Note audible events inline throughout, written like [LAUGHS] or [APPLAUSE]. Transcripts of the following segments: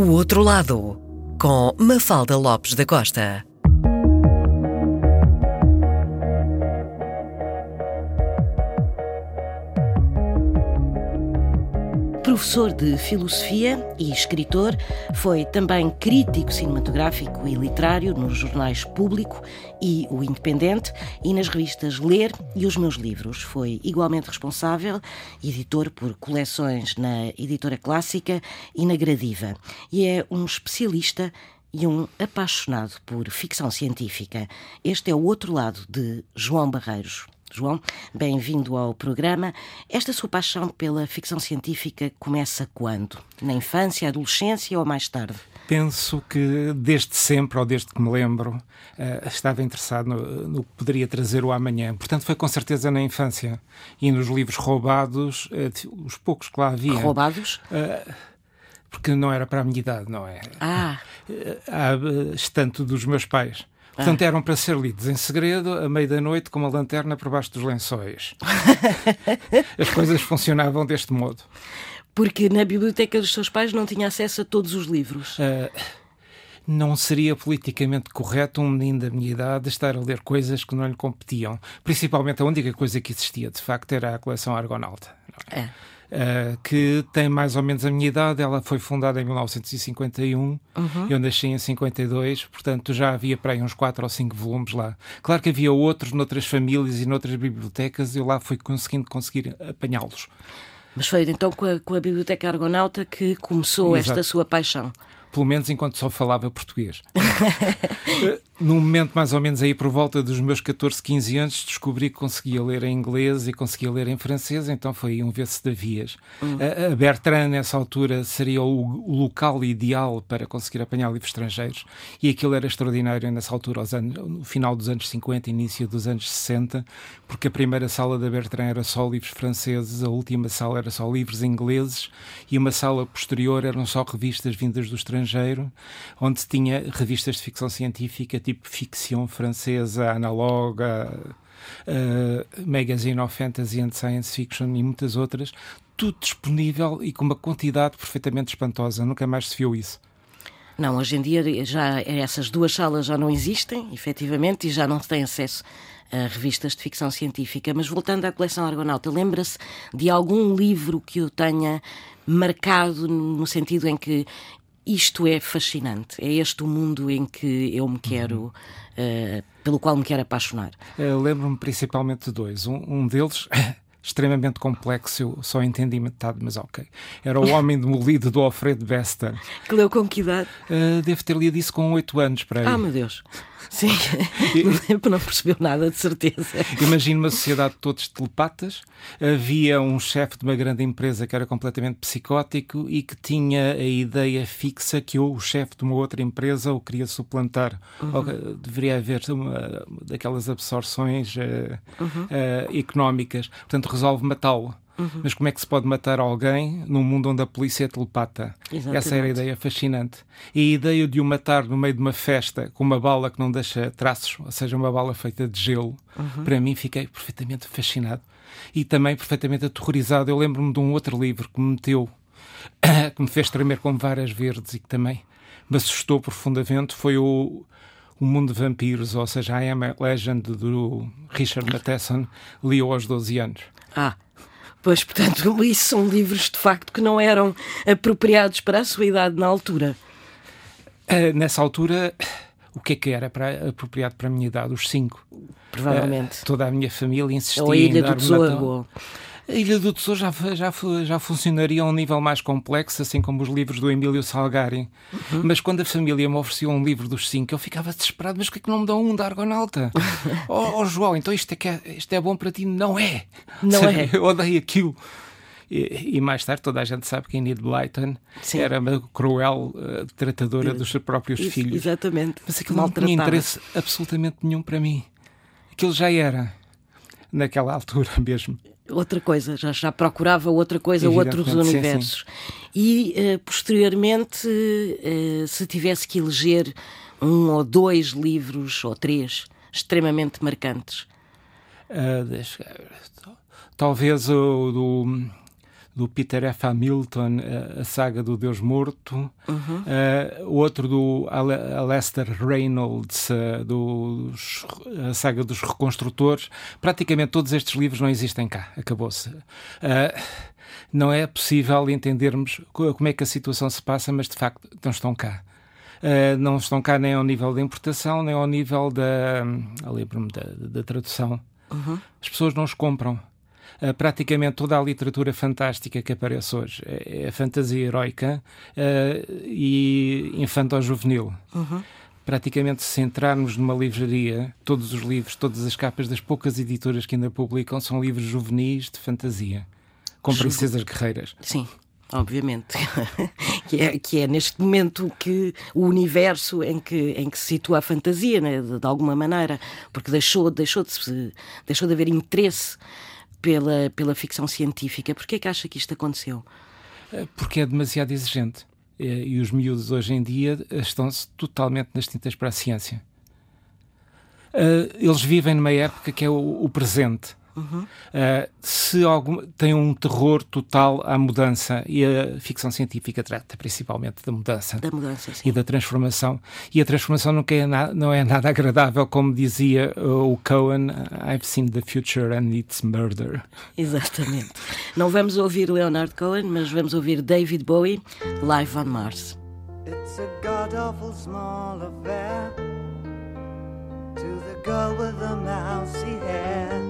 O Outro Lado, com Mafalda Lopes da Costa. Professor de filosofia e escritor, foi também crítico cinematográfico e literário nos jornais Público e O Independente e nas revistas Ler e Os Meus Livros. Foi igualmente responsável, editor por coleções na Editora Clássica e na Gradiva. E é um especialista e um apaixonado por ficção científica. Este é o outro lado de João Barreiros. João, bem-vindo ao programa. Esta sua paixão pela ficção científica começa quando? Na infância, adolescência ou mais tarde? Penso que desde sempre, ou desde que me lembro, uh, estava interessado no, no, que poderia trazer o amanhã. Portanto, foi com certeza na infância. E nos livros roubados, uh, os poucos que lá havia. Roubados? Uh, porque não era para a minha idade, não é? Ah! Uh, estante dos meus pais. Portanto, ah. eram para ser lidos em segredo, à meia da noite, com uma lanterna por baixo dos lençóis. [LAUGHS] As coisas funcionavam deste modo. Porque na biblioteca dos seus pais não tinha acesso a todos os livros. Uh, não seria politicamente correto um menino da minha idade estar a ler coisas que não lhe competiam. Principalmente a única coisa que existia, de facto, era a coleção Argonauta. É. Uh, que tem mais ou menos a minha idade. Ela foi fundada em 1951, uhum. eu nasci em 52, portanto já havia para aí uns 4 ou 5 volumes lá. Claro que havia outros noutras famílias e noutras bibliotecas, e eu lá fui conseguindo conseguir apanhá-los. Mas foi então com a, com a Biblioteca Argonauta que começou Exato. esta sua paixão pelo menos enquanto só falava português. [LAUGHS] Num momento mais ou menos aí por volta dos meus 14, 15 anos, descobri que conseguia ler em inglês e conseguia ler em francês, então foi aí um ver-se de vias. Hum. A Bertrand, nessa altura, seria o, o, local ideal para conseguir apanhar livros estrangeiros e aquilo era extraordinário nessa altura, aos anos, no final dos anos 50, início dos anos 60, porque a primeira sala da Bertrand era só livros franceses, a última sala era só livros ingleses e uma sala posterior eram só revistas vindas do estrangeiro, onde tinha revistas de ficção científica, tipo ficção francesa, analoga, uh, Magazine of Fantasy and Science Fiction e muitas outras, tudo disponível e com uma quantidade perfeitamente espantosa. Nunca mais se viu isso. Não, hoje em dia já essas duas salas já não existem, efetivamente, e já não se tem acesso a revistas de ficção científica. Mas voltando à coleção Argonauta, lembra-se de algum livro que o tenha marcado no sentido em que isto é fascinante. É este o mundo em que eu me quero, uh, pelo qual me quero apaixonar. Lembro-me principalmente de dois. Um, um deles [LAUGHS] extremamente complexo, eu só entendi metade, mas ok. Era O Homem Demolido do Alfredo Bester. [LAUGHS] Que leu com que idade? Uh, devo ter lido isso com 8 anos, para aí. Ah, meu Deus. Sim, [LAUGHS] não percebeu nada, de certeza. Imagino uma sociedade de todos telepatas. Havia um chefe de uma grande empresa que era completamente psicótico e que tinha a ideia fixa que o chefe de uma outra empresa o queria suplantar. Uhum. Ou, deveria haver uma daquelas absorções uh, uhum. uh, económicas. Portanto, resolve matá-lo. Uhum. Mas como é que se pode matar alguém num mundo onde a polícia é telepata? Exatamente. Essa era a ideia fascinante. E a ideia de o matar no meio de uma festa com uma bala que não deixa traços, ou seja, uma bala feita de gelo, uhum. para mim fiquei perfeitamente fascinado. E também perfeitamente aterrorizado. Eu lembro-me de um outro livro que me meteu, [COUGHS] que me fez tremer como varas verdes e que também me assustou profundamente. Foi o o Mundo de Vampiros, ou seja, a Am Legend do Richard Matheson, li aos 12 anos. Ah, Pois, portanto, [LAUGHS] isso são livros de facto que não eram apropriados para a sua idade na altura. Uh, nessa altura, o que é que era para, apropriado para a minha idade? Os cinco. Provavelmente. Uh, toda a minha família insistia Ou a Ilha do Tesouro. A Ilha do Tesouro já, já, já funcionaria a um nível mais complexo, assim como os livros do Emílio Salgari. Uhum. Mas quando a família me ofereceu um livro dos cinco, eu ficava desesperado. Mas por que, é que não me dão um da Argonauta? [LAUGHS] oh, oh, João, então isto é, que é, isto é bom para ti? Não é! Não Sabe, é! [LAUGHS] Eu odeio aquilo. E, e, mais tarde toda a gente sabe que Enid Blyton Sim. era uma cruel uh, tratadora dos seus próprios Isso, filhos. Exatamente. Mas aquilo não tinha interesse absolutamente nenhum para mim. Aquilo já era, naquela altura mesmo outra coisa, já, já procurava outra coisa, outros universos. Sim, sim. E uh, posteriormente, uh, se tivesse que eleger um ou dois livros, ou três, extremamente marcantes. Uh, deixa, talvez o do, do Peter F. Hamilton, a, saga do Deus Morto, uhum. uh, outro do Alastair Reynolds, uh, dos, a saga dos reconstrutores. Praticamente todos estes livros não existem cá, acabou-se. Uh, não é possível entendermos como é que a situação se passa, mas de facto não estão cá. Uh, não estão cá nem ao nível da importação, nem ao nível da, lembro-me da, da tradução. Uhum. As pessoas não os compram. Uh, praticamente toda a literatura fantástica que aparece hoje é, é fantasia heroica uh, e infanto-juvenil. Uhum. Praticamente, se entrarmos numa livraria, todos os livros, todas as capas das poucas editoras que ainda publicam são livros juvenis de fantasia, com princesas guerreiras. Sim obviamente, [LAUGHS] que, é, que é neste momento que o universo em que, em que se situa a fantasia, né, de, de, alguma maneira, porque deixou, deixou, de, deixou de haver interesse pela, pela ficção científica. Porquê é que acha que isto aconteceu? Eh, porque é demasiado exigente. Eh, e os miúdos hoje em dia estão-se totalmente nas tintas para a ciência. Eh, eles vivem numa época que é o presente Uhum. Uh, se algum, tem um terror total à mudança e a ficção científica trata principalmente da mudança, da mudança e da transformação. E a transformação nunca é na, não é nada agradável como dizia o Cohen I've seen the future and it's murder. Exatamente. Não vamos ouvir Leonard Cohen mas vamos ouvir David Bowie Live on Mars. It's a god awful small affair to the girl with the mousy hair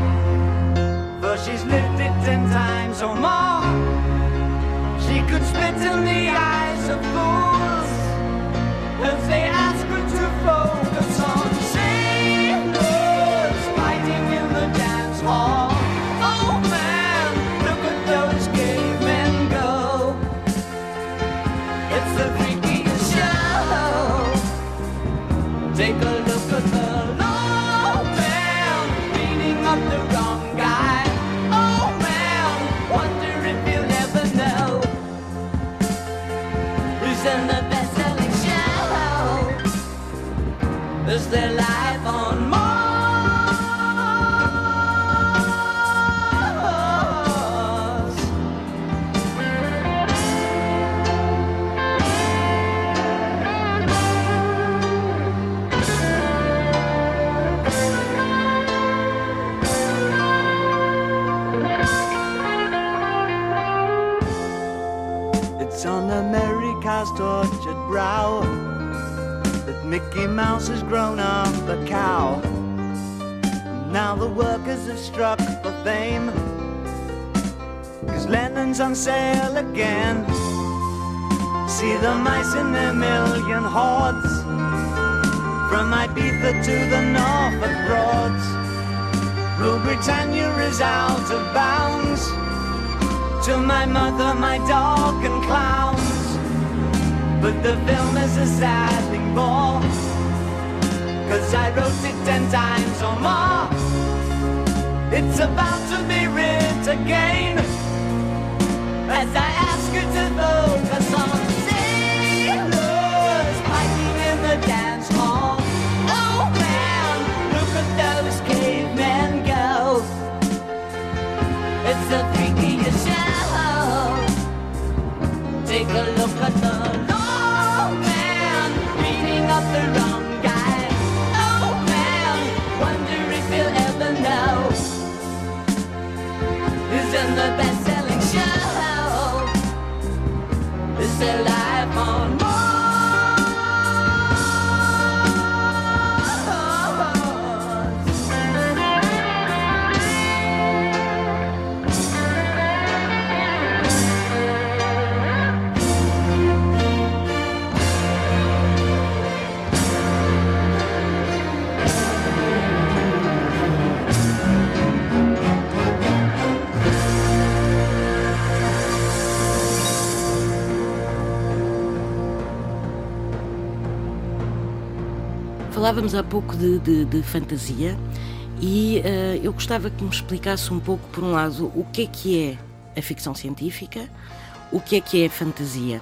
For she's lived it ten times or more. She could spit in the Britannia is out of bounds. To my mother, my dog, and clowns. But the film is a sad thing more Cause I wrote it ten times or more It's about to be writ again As I ask you to focus on in the best-selling show. Is Falávamos há pouco de, de, de fantasia e uh, eu gostava que me explicasse um pouco, por um lado, o que é que é a ficção científica, o que é que é a fantasia.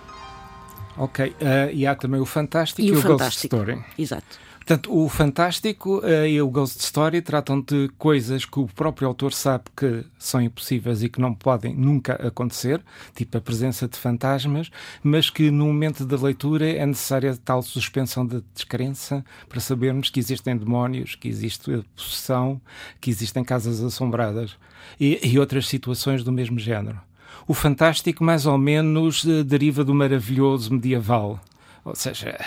Ok, uh, e há também o fantástico e, e o, o fantástico. Ghost Story. Exato. Portanto, o fantástico uh, e o Ghost Story tratam de coisas que o próprio autor sabe que são impossíveis e que não podem nunca acontecer, tipo a presença de fantasmas, mas que no momento da leitura é necessária tal suspensão de descrença para sabermos que existem demónios, que existe possessão, que existem casas assombradas e, e outras situações do mesmo género. O fantástico, mais ou menos, uh, deriva do maravilhoso medieval. Ou seja,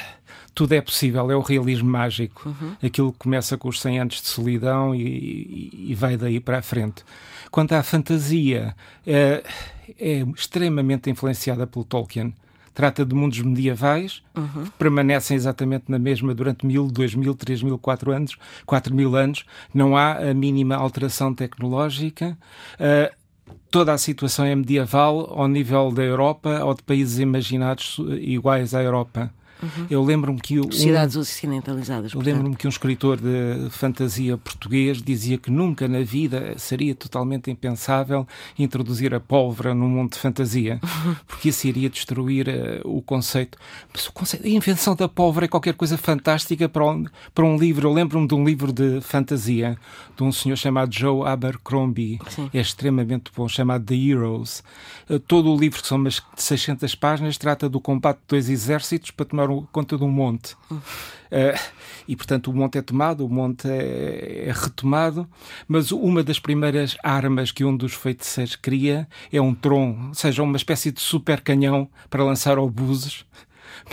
tudo é possível, é o realismo mágico. Uhum. Aquilo que começa com os 100 anos de solidão e, e, e vai daí para a frente. Quanto à fantasia, é, é extremamente influenciada pelo Tolkien. Trata de mundos medievais, uhum. que permanecem exatamente na mesma durante mil, dois mil, três mil, quatro anos, quatro mil anos. Não há a mínima alteração tecnológica. Uh, toda a situação é medieval ao nível da Europa ou de países imaginados iguais à Europa. Uhum. Eu lembro-me que um, cidades ocidentalizadas. Eu lembro-me que um escritor de fantasia português dizia que nunca na vida seria totalmente impensável introduzir a pólvora no mundo de fantasia, [LAUGHS] porque isso iria destruir uh, o conceito. Mas o conceito, a invenção da pólvora é qualquer coisa fantástica para um, para um livro. Eu lembro-me de um livro de fantasia de um senhor chamado Joe Abercrombie, Sim. é extremamente bom, chamado The Heroes. Uh, todo o livro, que são umas 600 páginas, trata do combate de dois exércitos para tomar conta de um monte. Uh, e, portanto, o monte é tomado, o monte é, é, retomado, mas uma das primeiras armas que um dos feiticeiros cria é um tron, ou seja, uma espécie de super canhão para lançar obuses.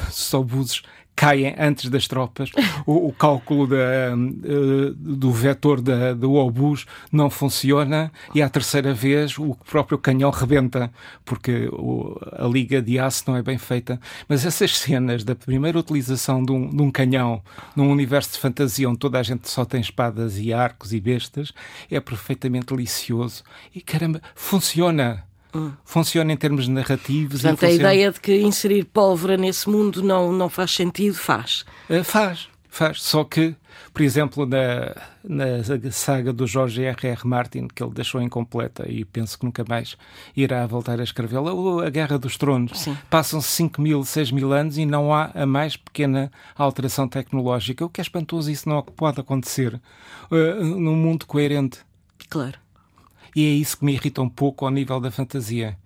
Os obuses caem antes das tropas, o, o cálculo da, uh, do vetor da, do obus não funciona e à terceira vez o próprio canhão rebenta, porque o, a liga de aço não é bem feita. Mas essas cenas da primeira utilização de um, de um canhão num universo de fantasia onde toda a gente só tem espadas e arcos e bestas é perfeitamente delicioso. E caramba, funciona! Hum. Funciona em termos narrativos. Portanto, funciona... a ideia de que inserir pólvora nesse mundo não, não faz sentido, faz. Uh, faz, faz. Só que, por exemplo, na, na saga do Jorge R. R. Martin, que ele deixou incompleta e penso que nunca mais irá voltar a escrevê-la, a Guerra dos Tronos. Passam-se 5 mil, 6 mil anos e não há a mais pequena alteração tecnológica. O que é espantoso, isso não pode acontecer uh, num mundo coerente. Claro e é isso que me irrita um pouco ao nível da fantasia.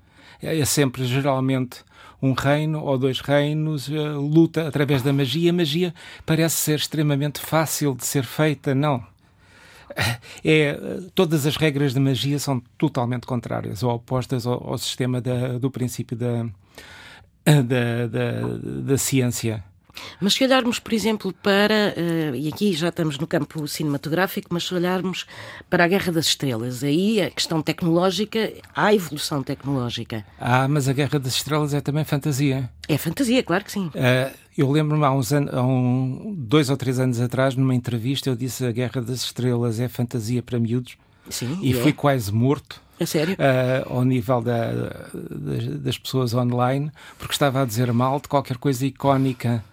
É sempre, geralmente, um reino ou dois reinos, uh, luta através da magia. A magia parece ser extremamente fácil de ser feita. Não. [LAUGHS] É, todas as regras da magia são totalmente contrárias ou opostas ao, ao sistema da, do princípio da, da, da, da ciência. Mas se olharmos, por exemplo, para, uh, e aqui já estamos no campo cinematográfico, mas se olharmos para a Guerra das Estrelas, aí a questão tecnológica, há evolução tecnológica. Ah, mas a Guerra das Estrelas é também fantasia. É fantasia, claro que sim. Uh, eu lembro-me há uns anos, há um, dois ou três anos atrás, numa entrevista, eu disse a Guerra das Estrelas é fantasia para miúdos. Sim, e, e fui é. quase morto. É sério? Uh, ao nível da, das, das pessoas online, porque estava a dizer mal de qualquer coisa icónica.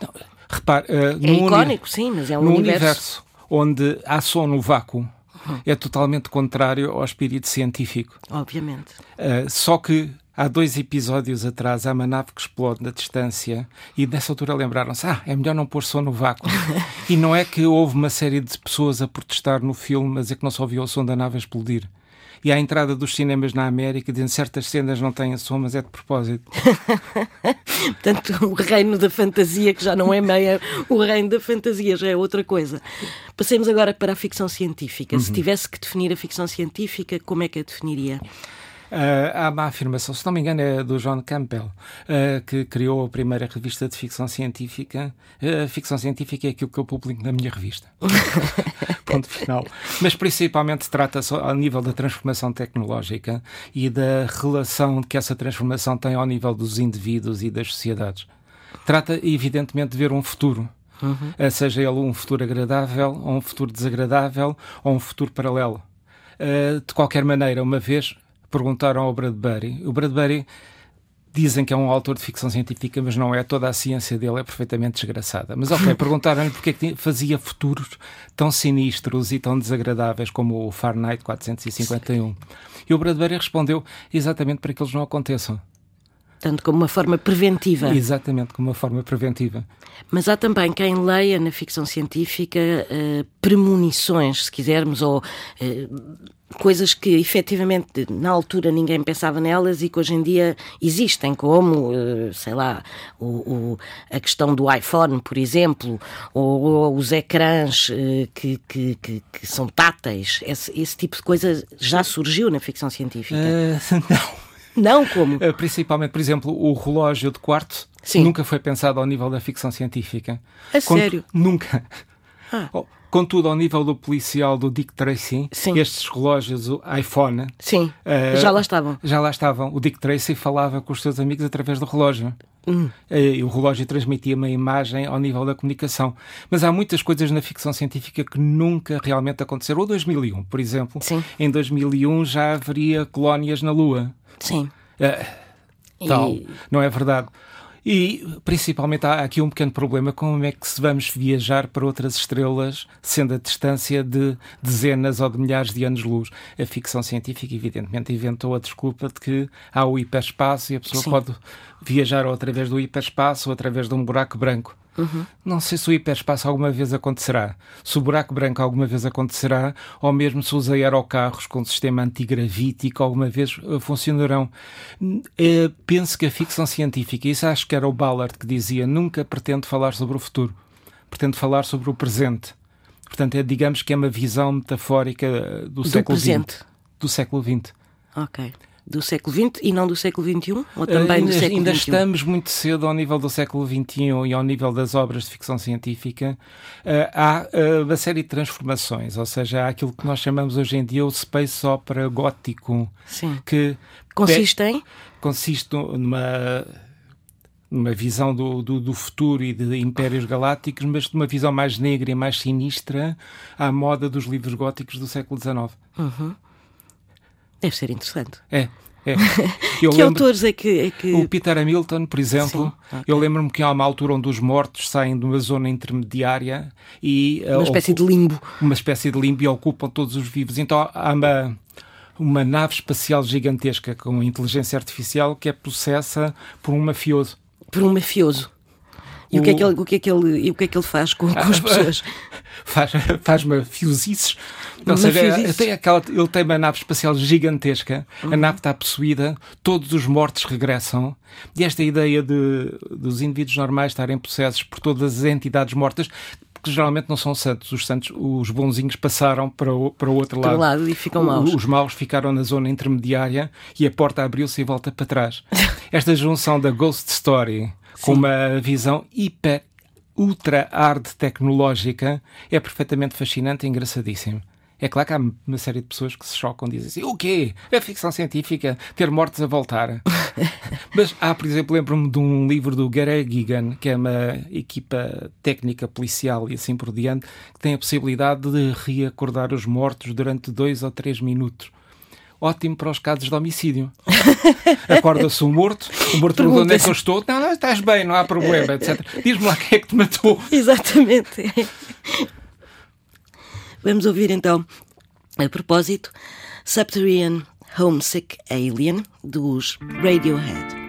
Não, repare, uh, é icónico, sim, mas é um no universo... universo onde há som no vácuo. Uhum. É totalmente contrário ao espírito científico. Obviamente. Uh, só que há dois episódios atrás há uma nave que explode na distância e nessa altura lembraram-se: ah, é melhor não pôr som no vácuo. [LAUGHS] e não é que houve uma série de pessoas a protestar no filme, mas é que não só ouviu o som da nave explodir e à entrada dos cinemas na América dizem certas cenas não têm som, mas é de propósito. [LAUGHS] Portanto, o reino da fantasia, que já não é meia, o reino da fantasia já é outra coisa. Passemos agora para a ficção científica. Uhum. Se tivesse que definir a ficção científica, como é que a definiria? Uh, há uma afirmação, se não me engano, é do John Campbell, uh, que criou a primeira revista de ficção científica. Uh, a ficção científica é aquilo que eu publico na minha revista. [LAUGHS] Ponto final. Mas principalmente trata-se ao nível da transformação tecnológica e da relação que essa transformação tem ao nível dos indivíduos e das sociedades. Trata, evidentemente, de ver um futuro. Uhum. seja ele um futuro agradável, ou um futuro desagradável, ou um futuro paralelo. de qualquer maneira, uma vez perguntaram ao Bradbury. O Bradbury dizem que é um autor de ficção científica, mas não é. Toda a ciência dele é perfeitamente desgraçada. Mas ok, [LAUGHS] perguntaram-lhe porque é que fazia futuros tão sinistros e tão desagradáveis como o Fahrenheit 451. E o Bradbury respondeu exatamente para que eles não aconteçam. Tanto como uma forma preventiva. Exatamente, como uma forma preventiva. Mas há também quem leia na ficção científica uh, premonições, se quisermos, ou uh, coisas que efetivamente na altura ninguém pensava nelas e que hoje em dia existem, como, uh, sei lá, o, o, a questão do iPhone, por exemplo, ou, ou os ecrãs que, que, que, que, são táteis. Esse, esse, tipo de coisa já surgiu na ficção científica? [LAUGHS] não. Não como? Eh, principalmente, por exemplo, o relógio de quarto Sim. nunca foi pensado ao nível da ficção científica. A sério? Nunca. Ah. Oh, contudo, ao nível do policial do Dick Tracy, Sim. estes relógios, o iPhone. Sim, uh, já lá estavam. Já lá estavam. O Dick Tracy falava com os seus amigos através do relógio. Hum. E o relógio transmitia uma imagem ao nível da comunicação. Mas há muitas coisas na ficção científica que nunca realmente aconteceram. O 2001, por exemplo. Sim. Em 2001 já haveria colónias na Lua. Sim. Uh, tal, e... não é verdade. E principalmente há aqui um pequeno problema: como é que se vamos viajar para outras estrelas, sendo a distância de dezenas ou de milhares de anos-luz? A ficção científica, evidentemente, inventou a desculpa de que há o hiperespaço e a pessoa Sim. pode viajar ou através do hiperespaço ou através de um buraco branco. Uhum. Não sei se o hiperespaço alguma vez acontecerá, se o buraco branco alguma vez acontecerá, ou mesmo se os aerocarros com sistema antigravítico alguma vez uh, funcionarão. Uh, penso que a ficção científica, isso acho que era o Ballard que dizia, nunca pretende falar sobre o futuro, pretende falar sobre o presente. Portanto, é, digamos que é uma visão metafórica do, do século XX. Do século XX. Ok do século XX e não do século XXI? Ou também ainda, do século ainda XXI? estamos muito cedo ao nível do século XXI e ao nível das obras de ficção científica. Uh, há uh, uma série de transformações, ou seja, há aquilo que nós chamamos hoje em dia o space opera gótico. Sim. Que consiste em? Consiste numa numa visão do, do, do, futuro e de impérios galácticos, mas de uma visão mais negra e mais sinistra à moda dos livros góticos do século XIX. Uhum. Deve ser interessante. É. É. [LAUGHS] Eu que lembro, autores é que, é que. O Peter Hamilton, por exemplo, Sim, okay. eu lembro-me que há uma altura onde os mortos saem de uma zona intermediária e. Uh, uma espécie de limbo. Uma espécie de limbo e ocupam todos os vivos. Então há uma, uma nave espacial gigantesca com inteligência artificial que é processa por um mafioso. Por um mafioso. E o, o, que, é que ele, o, que, é que ele, e o que é que ele faz com, com as [LAUGHS] pessoas? faz, faz mafiosices. Ou seja, tem aquela, ele tem uma nave espacial gigantesca, uhum. a nave está possuída, todos os mortos regressam, e esta ideia de, dos indivíduos normais estarem possessos por todas as entidades mortas, que geralmente não são santos. Os santos, os bonzinhos passaram para o, para o outro lado. lado e ficam maus. Os maus ficaram na zona intermediária e a porta abriu-se e volta para trás. [LAUGHS] Esta junção da Ghost Story com uma visão hiper, ultra hard tecnológica é perfeitamente fascinante e engraçadíssimo. É claro que há uma série de pessoas que se chocam e dizem assim: o quê? É ficção científica? Ter mortes a voltar? [LAUGHS] Mas há, por exemplo, lembro-me de um livro do Gary Gigan, que é uma equipa técnica policial e assim por diante, que tem a possibilidade de reacordar os mortos durante dois ou três minutos ótimo para os casos de homicídio. [LAUGHS] Acorda-se um morto, o morto pergunta onde é que eu estou, não, não, estás bem, não há problema, [LAUGHS] etc. Diz-me lá quem é que te matou. Exatamente. [LAUGHS] Vamos ouvir então, a propósito, Subterranean Homesick Alien, dos Radiohead.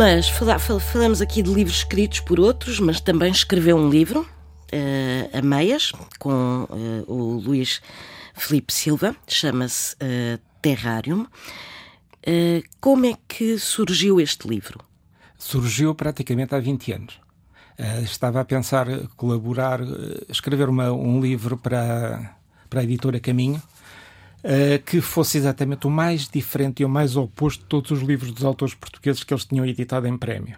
Mas fala- fal- falamos aqui de livros escritos por outros, mas também escreveu um livro, eh, a meias, com eh, o Luís Felipe Silva, chama-se eh, Terrarium. Eh, como é que surgiu este livro? surgiu praticamente há 20 anos. Estava a pensar colaborar, escrever uma- um livro para, para a editora Caminho, eh, que fosse exatamente o mais diferente e o mais oposto de todos os livros dos autores portugueses que eles tinham editado em prémio.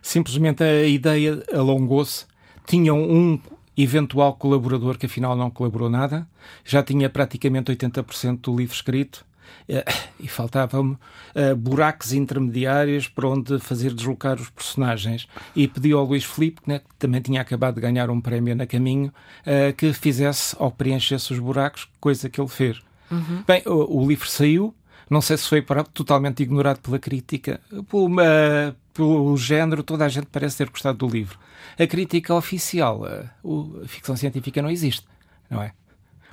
Simplesmente a ideia alongou-se, tinham um eventual colaborador que afinal não colaborou nada, já tinha praticamente 80% do livro escrito, eh, e faltavam eh, buracos intermediários para onde fazer deslocar os personagens. E pediu ao Luís Filipe, né, que também tinha acabado de ganhar um prémio na caminho, que fizesse ou preenchesse os buracos, coisa que ele fez. Bem, o, o livro saiu, não sei se foi para- totalmente ignorado pela crítica, pelo, eh, pelo género, toda a gente parece ter gostado do livro. A crítica oficial, eh, o- a ficção científica não existe, não é?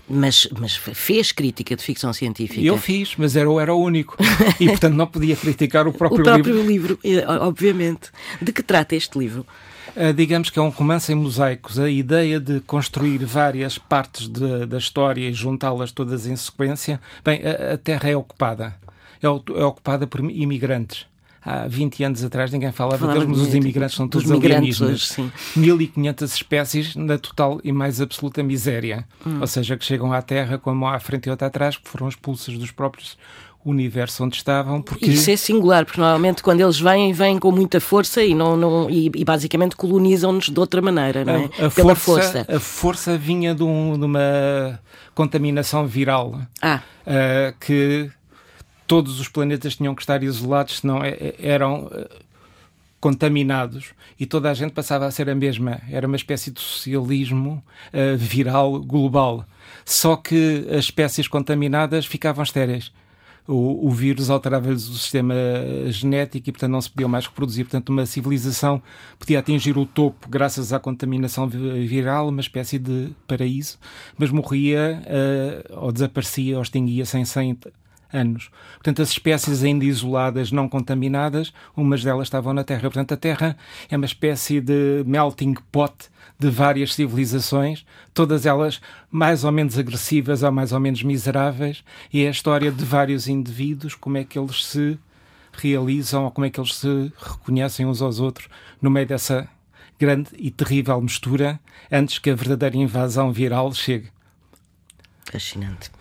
Mas, mas fez crítica de ficção científica. Eu fiz, mas era, era o único. E, [LAUGHS] portanto, não podia criticar o próprio, o próprio livro. livro, eh, obviamente. De que trata este livro? Ah, digamos que é um romance em mosaicos. A ideia de construir várias partes de- da história e juntá-las todas em sequência. Bem, a, a Terra é ocupada. É, é ocupada por imigrantes. Há 20 anos atrás ninguém falava, Falava deles, mas os imigrantes são dos todos migrantes alienígenas. hoje, sim. 1500 espécies na total e mais absoluta miséria. Hum. Ou seja, que chegam à Terra com uma à frente e outra atrás, que foram expulsas dos próprios universo onde estavam. Porque... Isso é singular, porque normalmente quando eles vêm, vêm com muita força e, não, não, e, e basicamente colonizam-nos de outra maneira, não é? A, a Pela força, força. A força vinha de, um, de uma contaminação viral Ah, uh, que todos os planetas tinham que estar isolados, senão é- é- eram uh, contaminados e toda a gente passava a ser a mesma. Era uma espécie de socialismo uh, viral global. Só que as espécies contaminadas ficavam estéreis. O, o vírus alterava-lhes o sistema genético e, portanto, não se podiam mais reproduzir. Portanto, uma civilização podia atingir o topo graças à contaminação vi- viral, uma espécie de paraíso, mas morria eh, ou desaparecia ou extinguia-se em 100 anos. Portanto, as espécies ainda isoladas, não contaminadas, umas delas estavam na Terra. Portanto, a Terra é uma espécie de melting pot de várias civilizações, todas elas mais ou menos agressivas ou mais ou menos miseráveis, e é a história de vários indivíduos, como é que eles se realizam ou como é que eles se reconhecem uns aos outros no meio dessa grande e terrível mistura antes que a verdadeira invasão viral chegue. fascinante.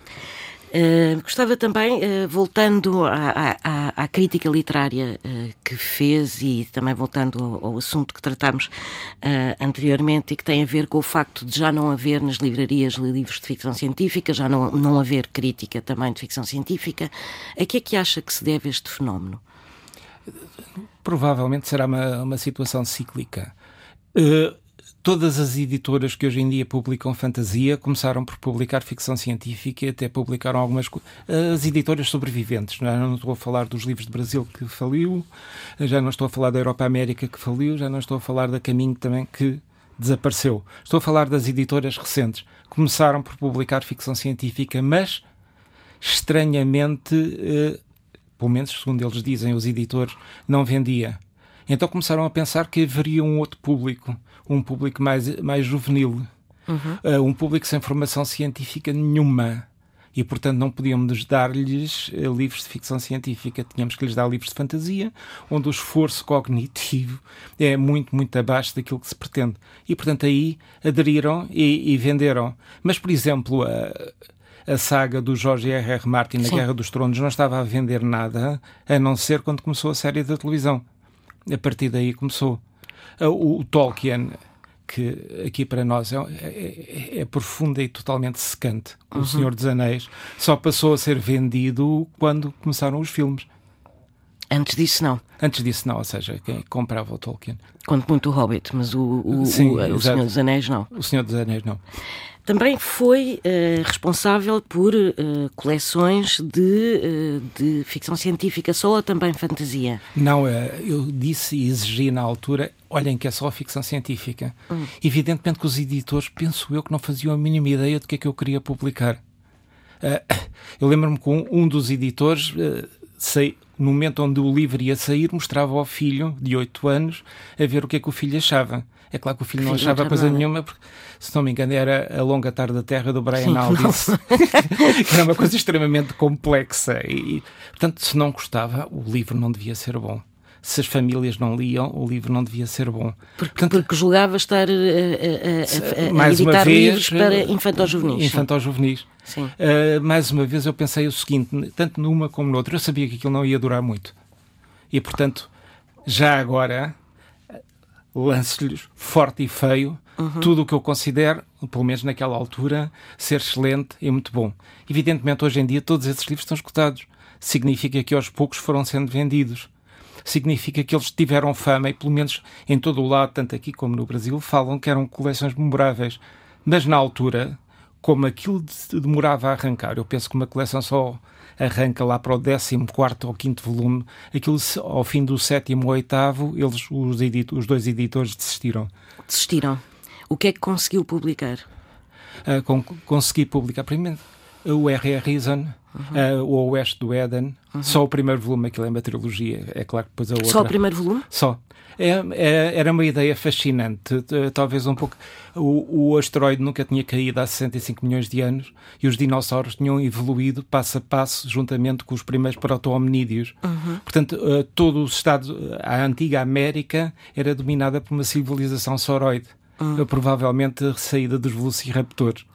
Uh, gostava também, uh, voltando à, à- à- crítica literária uh, que fez e também voltando ao, ao assunto que tratámos uh, anteriormente e que tem a ver com o facto de já não haver nas livrarias livros de ficção científica, já não, não haver crítica também de ficção científica, a que é que acha que se deve este fenómeno? provavelmente será uma, uma situação cíclica. Eh, todas as editoras que hoje em dia publicam fantasia começaram por publicar ficção científica e até publicaram algumas co- as editoras sobreviventes. Não, é? não estou a falar dos livros de Brasil que faliu, já não estou a falar da Europa América que faliu, já não estou a falar da Caminho também que desapareceu. Estou a falar das editoras recentes. Começaram por publicar ficção científica, mas estranhamente eh, pelo menos segundo eles dizem, os editores, não vendia. Então começaram a pensar que haveria um outro público, um público mais, mais juvenil, Uh, um público sem formação científica nenhuma. E, portanto, não podíamos dar-lhes uh, livros de ficção científica. Tínhamos que lhes dar livros de fantasia, onde o esforço cognitivo é muito, muito abaixo daquilo que se pretende. E, portanto, aí aderiram e, e venderam. Mas, por exemplo, a, a saga do Jorge R. R. Martin, na Sim. Guerra dos Tronos, não estava a vender nada, a não ser quando começou a série da televisão. A partir daí começou. Uh, O, o Tolkien, que aqui para nós é, é, é profunda e totalmente secante. O Senhor dos Anéis só passou a ser vendido quando começaram os filmes. Antes disso, não. Antes disso, não, ou seja, quem comprava o Tolkien. Quanto muito o Hobbit, mas o, o, Sim, o, o. Senhor dos Anéis, não. O Senhor dos Anéis, não. Também foi eh, responsável por eh, coleções de, eh, de ficção científica só ou também fantasia? Não, eu disse e exigi na altura, olhem que é só ficção científica. Evidentemente que os editores, penso eu, que não faziam a mínima ideia do que é que eu queria publicar. Eh, [COUGHS] eu lembro-me que um, um dos editores, eh, sei, no momento onde o livro ia sair, mostrava ao filho, de 8 anos, a ver o que é que o filho achava. É claro que o filho não achava coisa nada. nenhuma, porque, se não me engano, era A Longa Tarde da Terra do Brian Aldiss. [LAUGHS] que era uma coisa extremamente complexa. E, e, portanto, se não gostava, o livro não devia ser bom. Se as famílias não liam, o livro não devia ser bom. Porque, porque julgava estar eh, a, a- a- a mais uma vez, livros para eh, infantos-juvenis. Infantos-juvenis. Sim. Uh, mais uma vez eu pensei o seguinte, tanto numa como noutra, eu sabia que aquilo não ia durar muito. E, portanto, já agora lanço-lhes forte e feio tudo o que eu considero, pelo menos naquela altura, ser excelente e muito bom. Evidentemente, hoje em dia, todos esses livros estão escutados. Significa que aos poucos foram sendo vendidos. Significa que eles tiveram fama e, pelo menos em todo o lado, tanto aqui como no Brasil, falam que eram coleções memoráveis. Mas na altura, como aquilo de- demorava a arrancar, eu penso que uma coleção só arranca lá para o 14 ou 5 volume, aquilo ao fim do sétimo ou oitavo, eles, os, edito- os dois editores desistiram. Desistiram. O que é que conseguiu publicar? Ah, con- consegui publicar primeiro o R.R. Reason, ah, o Oeste do Éden, só o primeiro volume, aquilo é uma trilogia, é claro que depois a outra... Só o primeiro volume? Só. É, é- era uma ideia fascinante, t- talvez um pouco. O, o asteroide nunca tinha caído há 65 milhões de anos e os dinossauros tinham evoluído passo a passo juntamente com os primeiros proto-hominídeos. Portanto, eh, todo o estado, a antiga América era dominada por uma civilização sauroide. Hum. provavelmente a saída dos velociraptores.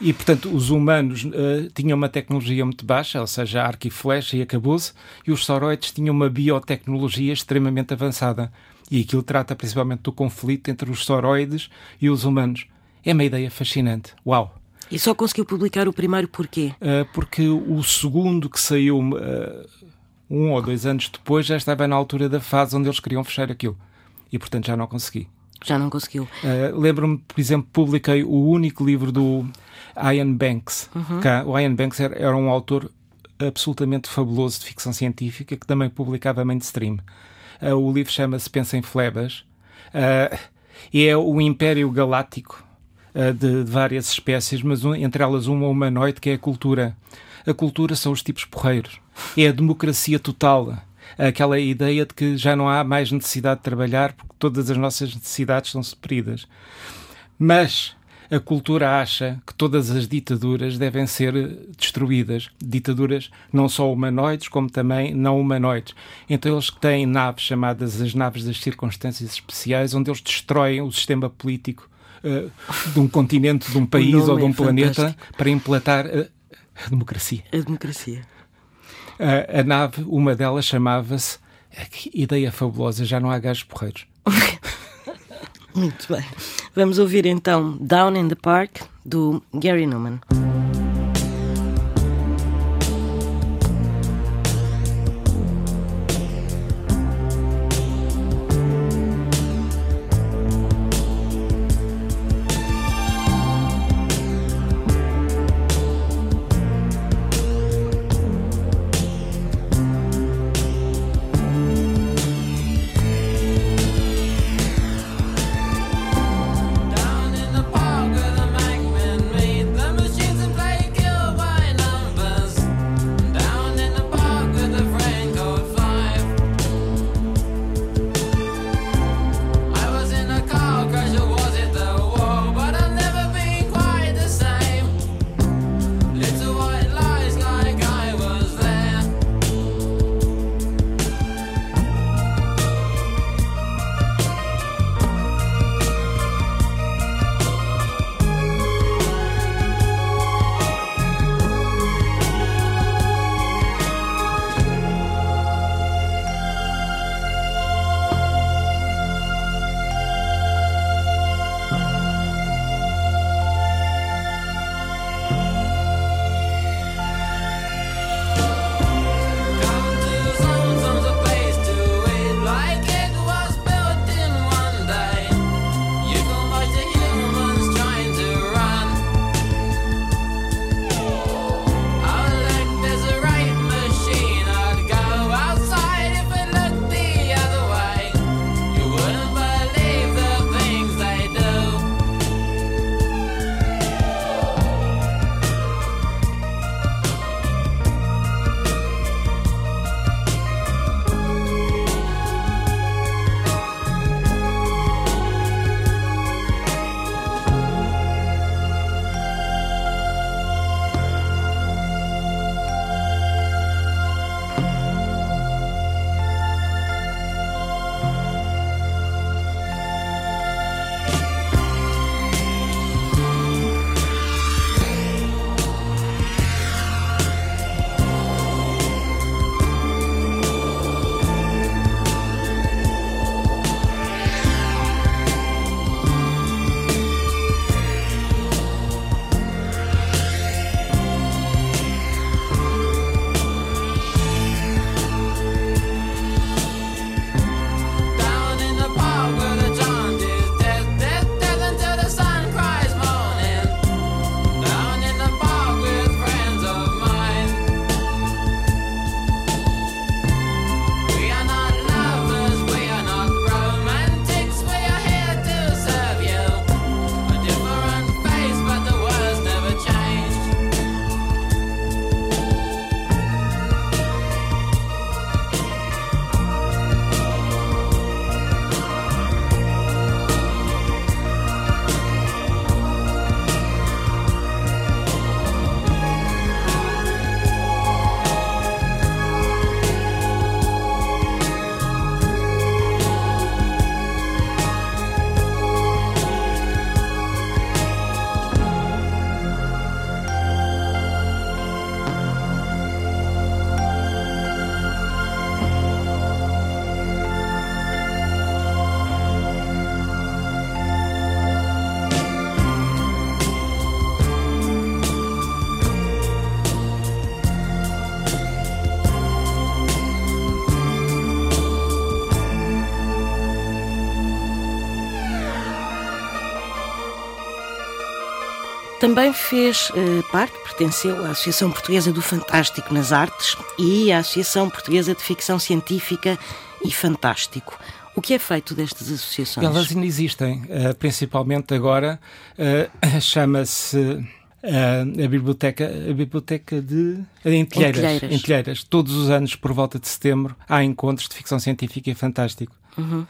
E, portanto, os humanos uh, tinham uma tecnologia muito baixa, ou seja, arco e flecha, e acabou-se, e os sauroides tinham uma biotecnologia extremamente avançada. E aquilo trata principalmente do conflito entre os sauroides e os humanos. É uma ideia fascinante. Uau! E só conseguiu publicar o primeiro porquê? Uh, porque o segundo que saiu uh, um ou dois anos depois já estava na altura da fase onde eles queriam fechar aquilo. E, portanto, já não consegui. Já não conseguiu. Uh, Lembro-me, por exemplo, publiquei o único livro do Ian Banks. Uhum. o Ian Banks era, era, um autor absolutamente fabuloso de ficção científica que também publicava mainstream. Uh, o livro chama-se Pensa em Flebas. Uh, é o Império Galáctico de, de, várias espécies, mas um, entre elas uma humanoide que é a cultura. A cultura são os tipos porreiros. É a democracia total aquela ideia de que já não há mais necessidade de trabalhar porque todas as nossas necessidades são supridas. Mas a cultura acha que todas as ditaduras devem ser destruídas. Ditaduras não só humanoides, como também não humanoides. Então eles têm naves chamadas as naves das circunstâncias especiais, onde eles destroem o sistema político uh, de um continente, de um país ou de um é planeta para implantar a, a democracia. A democracia. A, nave, uma delas chamava-se. Que ideia fabulosa, já não há gajos porreiros. [LAUGHS] Muito bem. Vamos ouvir então Down in the Park, do Gary Newman. Também fez eh, parte, pertenceu à Associação Portuguesa do Fantástico nas Artes e à Associação Portuguesa de Ficção Científica e Fantástico. O que é feito destas associações? Elas ainda existem, uh, principalmente agora, uh, [COUGHS] chama-se uh, a biblioteca, a biblioteca de Entelheiras, Entelheiras. Todos os anos, por volta de setembro, há encontros de ficção científica e fantástico. Uhum.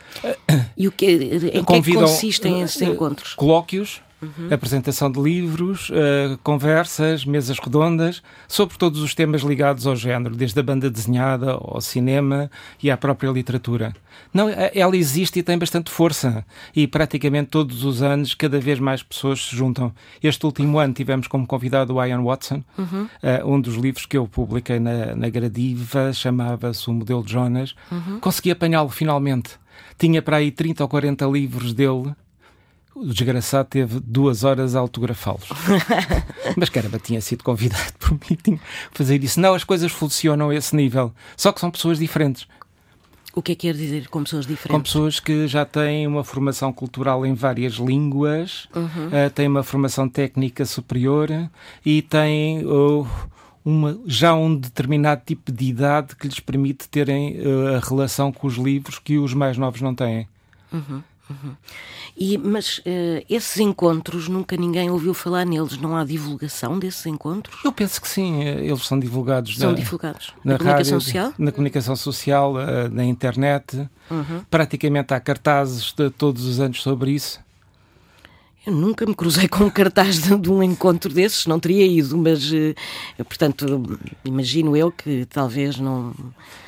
E o que, em que, é que consistem esses encontros? Colóquios, Uhum. apresentação de livros, uh, conversas, mesas redondas, sobre todos os temas ligados ao género, desde a banda desenhada ao cinema e à própria literatura. Não, eh, ela existe e tem bastante força e praticamente todos os anos cada vez mais pessoas se juntam. Este último ano tivemos como convidado o Ian Watson, uhum. uh, um dos livros que eu publiquei na, na Gradiva, chamava-se O Modelo Jonas. Uhum. Consegui apanhá-lo finalmente. Tinha para aí 30 ou 40 livros dele o desgraçado teve duas horas a autografá-los. [LAUGHS] Mas caramba, tinha sido convidado por mim tinha fazer isso. Não, as coisas funcionam a esse nível. Só que são pessoas diferentes. O que é que quer dizer com pessoas diferentes? Com pessoas que já têm uma formação cultural em várias línguas, uhum. uh, têm uma formação técnica superior e têm uh, uma, já um determinado tipo de idade que lhes permite terem uh, a relação com os livros que os mais novos não têm. Uhum. Uhum. E, mas uh, esses encontros, nunca ninguém ouviu falar neles? Não há divulgação desses encontros? Eu penso que sim, eh, eles são divulgados. São na, divulgados. Na, na comunicação social? Na comunicação social, uh, na internet. Uhum. Praticamente há cartazes de todos os anos sobre isso. Eu nunca me cruzei com um cartaz de, de um encontro desses, não teria ido, mas, portanto, imagino eu que talvez não.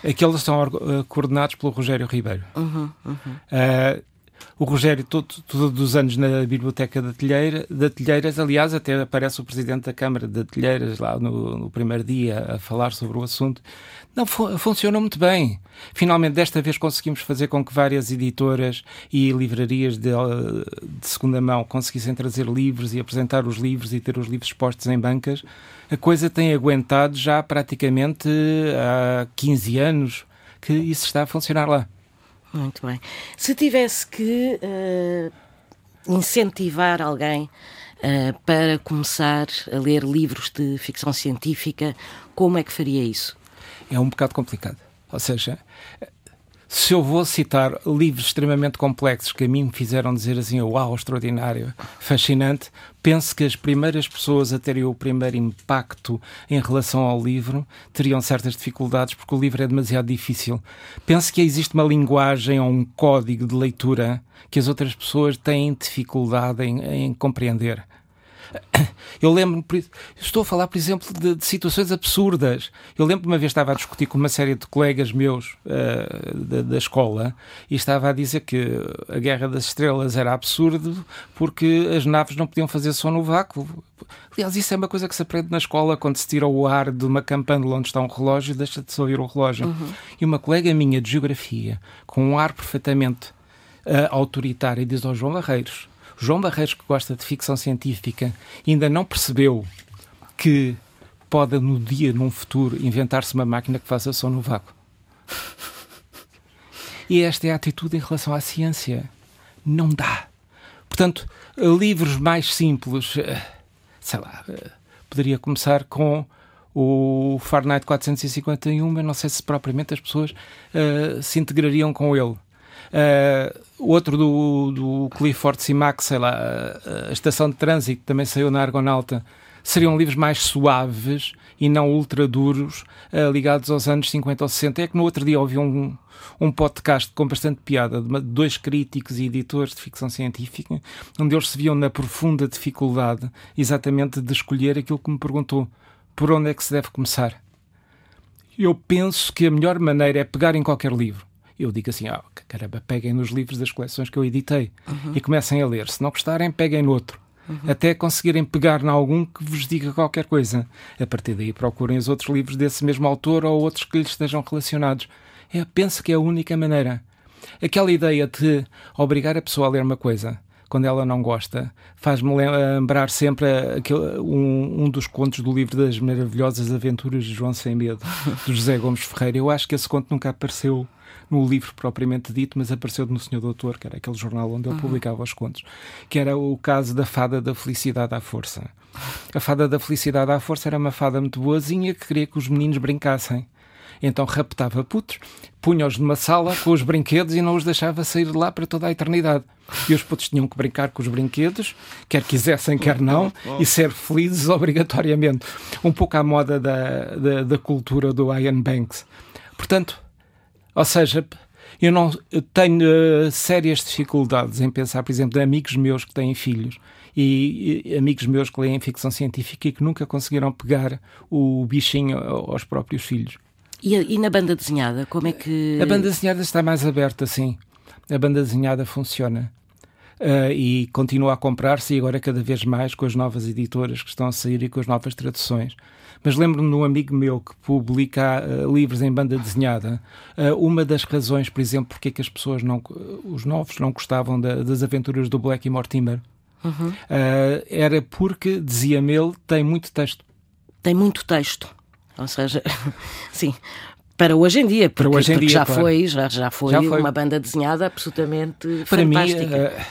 Aqueles são coordenados pelo Rogério Ribeiro. Uhum, uhum. O Rogério, todos todo os anos na Biblioteca da Telheira, da Telheiras, aliás, até aparece o Presidente da Câmara de Telheiras lá no, no primeiro dia a falar sobre o assunto. Não, fu funcionou muito bem. Finalmente, desta vez conseguimos fazer com que várias editoras e livrarias de, de segunda mão conseguissem trazer livros e apresentar os livros e ter os livros expostos em bancas. A coisa tem aguentado já praticamente há 15 anos que isso está a funcionar lá. Muito bem. Se tivesse que uh, incentivar alguém uh, para começar a ler livros de ficção científica, como é que faria isso? É um bocado complicado. Ou seja, se eu vou citar livros extremamente complexos que a mim me fizeram dizer assim, uau, extraordinário, fascinante, penso que as primeiras pessoas a terem o primeiro impacto em relação ao livro teriam certas dificuldades porque o livro é demasiado difícil. Penso que existe uma linguagem ou um código de leitura que as outras pessoas têm dificuldade em, em compreender. [COUGHS] Eu lembro, estou a falar, por exemplo, de, de, situações absurdas. Eu lembro que uma vez estava a discutir com uma série de colegas meus uh, da, da, escola e estava a dizer que a Guerra das Estrelas era absurdo porque as naves não podiam fazer som no vácuo. Aliás, isso é uma coisa que se aprende na escola quando se tira o ar de uma campânula onde está um relógio e deixa de se ouvir o relógio. Uhum. E uma colega minha de geografia, com um ar perfeitamente uh, autoritário, diz ao João Barreiros João Barreiros, que gosta de ficção científica, ainda não percebeu que pode, no dia, num futuro, inventar-se uma máquina que faça som no vácuo. E esta é a atitude em relação à ciência. Não dá. Portanto, livros mais simples, eh, sei lá, eh, poderia começar com o Fahrenheit 451, mas não sei se propriamente as pessoas uh, se integrariam com ele. Uh, outro do, do Clifford Simac, sei lá, a Estação de Trânsito, também saiu na Argonauta, seriam livros mais suaves e não ultra duros, uh, ligados aos anos 50 ou 60. É que no outro dia ouvi um, um podcast com bastante piada de dois críticos e editores de ficção científica, onde eles se viam na profunda dificuldade exatamente de escolher aquilo que me perguntou: por onde é que se deve começar? Eu penso que a melhor maneira é pegar em qualquer livro eu digo assim: ah, caramba, peguem nos livros das coleções que eu editei uhum. e comecem a ler. Se não gostarem, peguem noutro. Uhum. Até conseguirem pegar em algum que vos diga qualquer coisa. A partir daí, procurem os outros livros desse mesmo autor ou outros que lhes estejam relacionados. Eu penso que é a única maneira. Aquela ideia de obrigar a pessoa a ler uma coisa quando ela não gosta, faz-me lembrar sempre aquele, um, um, dos contos do livro das maravilhosas aventuras de João Sem Medo, do José Gomes Ferreira. Eu acho que esse conto nunca apareceu no livro propriamente dito, mas apareceu no Senhor Doutor, que era aquele jornal onde ele uhum. publicava os contos, que era o caso da fada da felicidade à força. A fada da felicidade à força era uma fada muito boazinha que queria que os meninos brincassem. Então raptava putos, punha-os numa sala com os brinquedos e não os deixava sair de lá para toda a eternidade. E os putos tinham que brincar com os brinquedos, quer quisessem, quer não, e ser felizes obrigatoriamente. Um pouco à moda da, da, da cultura do Ian Banks. Portanto, ou seja, eu não eu tenho uh, sérias dificuldades em pensar, por exemplo, de amigos meus que têm filhos e, e, amigos meus que leem ficção científica e que nunca conseguiram pegar o bichinho aos próprios filhos. E, e, na banda desenhada, como é que. A banda desenhada está mais aberta, sim. A banda desenhada funciona. Uh, e continua a comprar-se e agora cada vez mais com as novas editoras que estão a sair e com as novas traduções. Mas lembro-me de um amigo meu que publica uh, livros em banda desenhada. Uh, uma das razões, por exemplo, porque é que as pessoas não, os novos não gostavam da, das aventuras do Black e Mortimer, uhum. era porque, dizia-me ele, tem muito texto. Tem muito texto. Ou seja, [LAUGHS] sim, para hoje em dia, porque, hoje em porque dia, já, claro. foi, já, já, foi já, foi uma banda desenhada absolutamente para fantástica. Mim, uh,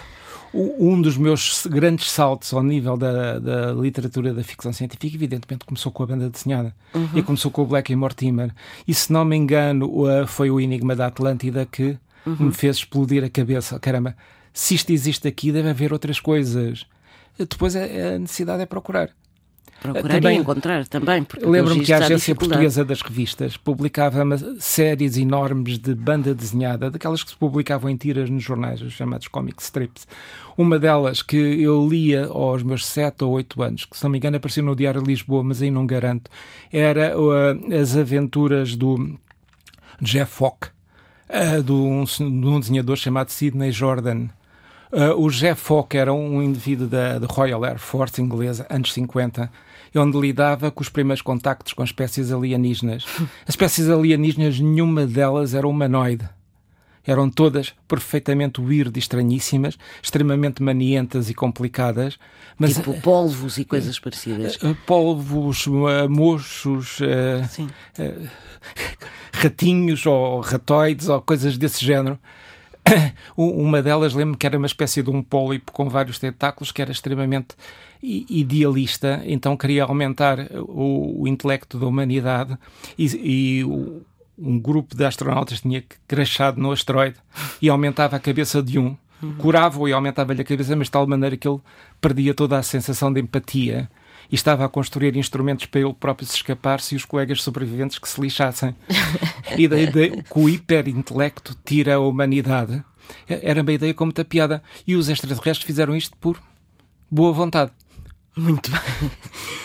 um dos meus grandes saltos ao nível da, da, literatura da ficção científica, evidentemente, começou com a banda desenhada uhum. e começou com o Black e Mortimer. E se não me engano, foi o Enigma da Atlântida que uhum. me fez explodir a cabeça. Caramba, se isto existe aqui, deve haver outras coisas. Depois a necessidade é procurar. Procurar também, e encontrar também. Lembro-me que a Agência Portuguesa das Revistas publicava séries enormes de banda desenhada, daquelas que se publicavam em tiras nos jornais, os chamados comic strips. Uma delas que eu lia aos meus 7 ou 8 anos, que se não me engano apareceu no Diário de Lisboa, mas aí não garanto, era uh, As Aventuras do Jeff Fock, uh, de, um, de um desenhador chamado Sidney Jordan. Uh, o Jeff Fock era um indivíduo da, da, Royal Air Force inglesa, anos 50, onde lidava com os primeiros contactos com espécies alienígenas. [LAUGHS] As espécies alienígenas, nenhuma delas era humanoide. Eram todas perfeitamente weird e estranhíssimas, extremamente manientas e complicadas. Mas, tipo polvos e coisas parecidas. Uh, polvos, mochos, ratinhos ou ratoides ou coisas desse género. [COUGHS] uma delas lembro-me que era uma espécie de um pólipo com vários tentáculos que era extremamente idealista, então queria aumentar o, o intelecto da humanidade e, e o, um grupo de astronautas tinha crashado no asteroide e aumentava a cabeça de um, uhum. curava-o e aumentava-lhe a cabeça, mas de tal maneira que ele perdia toda a sensação de empatia e estava a construir instrumentos para ele próprio se escapar-se e os colegas sobreviventes que se lixassem. [LAUGHS] e da ideia que o hiperintelecto tira a humanidade era uma ideia com muita piada. E os extraterrestres fizeram isto por boa vontade. Muito bem.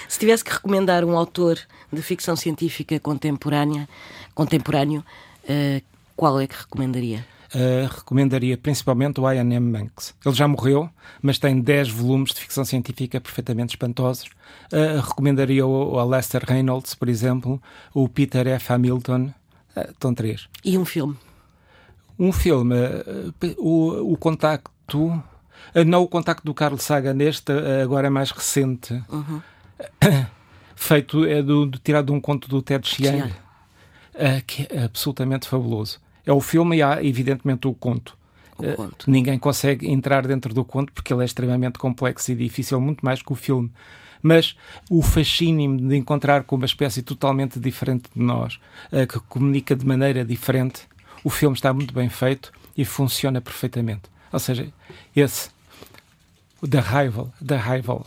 Se tivesse que recomendar um autor de ficção científica contemporânea, contemporâneo, uh, qual é que recomendaria? Uh, recomendaria principalmente o Ian M. Banks. Ele já morreu, mas tem 10 volumes de ficção científica perfeitamente espantosos. Uh, recomendaria o, o Alastair Reynolds, por exemplo, o Peter F. Hamilton. Uh, estão três. E um filme? Um filme, o, o Contacto. Não o Contacto do Carlos Saga, neste, agora é mais recente. Uhum. [COUGHS] Feito, é do, do, tirado de um conto do Ted Chiang, que é absolutamente fabuloso. É o filme e há, evidentemente, o conto. Uh, conto. Ninguém consegue entrar dentro do conto porque ele é extremamente complexo e difícil, muito mais que o filme. Mas o fascínio de encontrar com uma espécie totalmente diferente de nós, uh, que comunica de maneira diferente, o filme está muito bem feito e funciona perfeitamente. Ou seja, esse, The Rival, The Rival,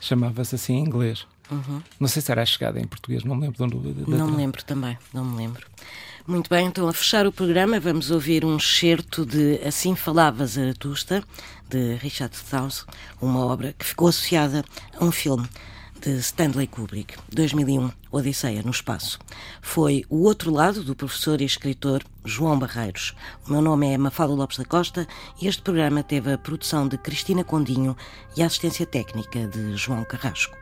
chamava-se assim em inglês. Uhum. Não sei se era a chegada em português, não me lembro. De, não me lembro também, não me lembro. Muito bem, então a fechar o programa vamos ouvir um excerto de Assim Falava Zaratusta, de Richard Strauss, uma obra que ficou associada a um filme de Stanley Kubrick, 2001, Odisseia no Espaço. Foi o outro lado do professor e escritor João Barreiros. O meu nome é Mafalda Lopes da Costa e este programa teve a produção de Cristina Condinho e a assistência técnica de João Carrasco.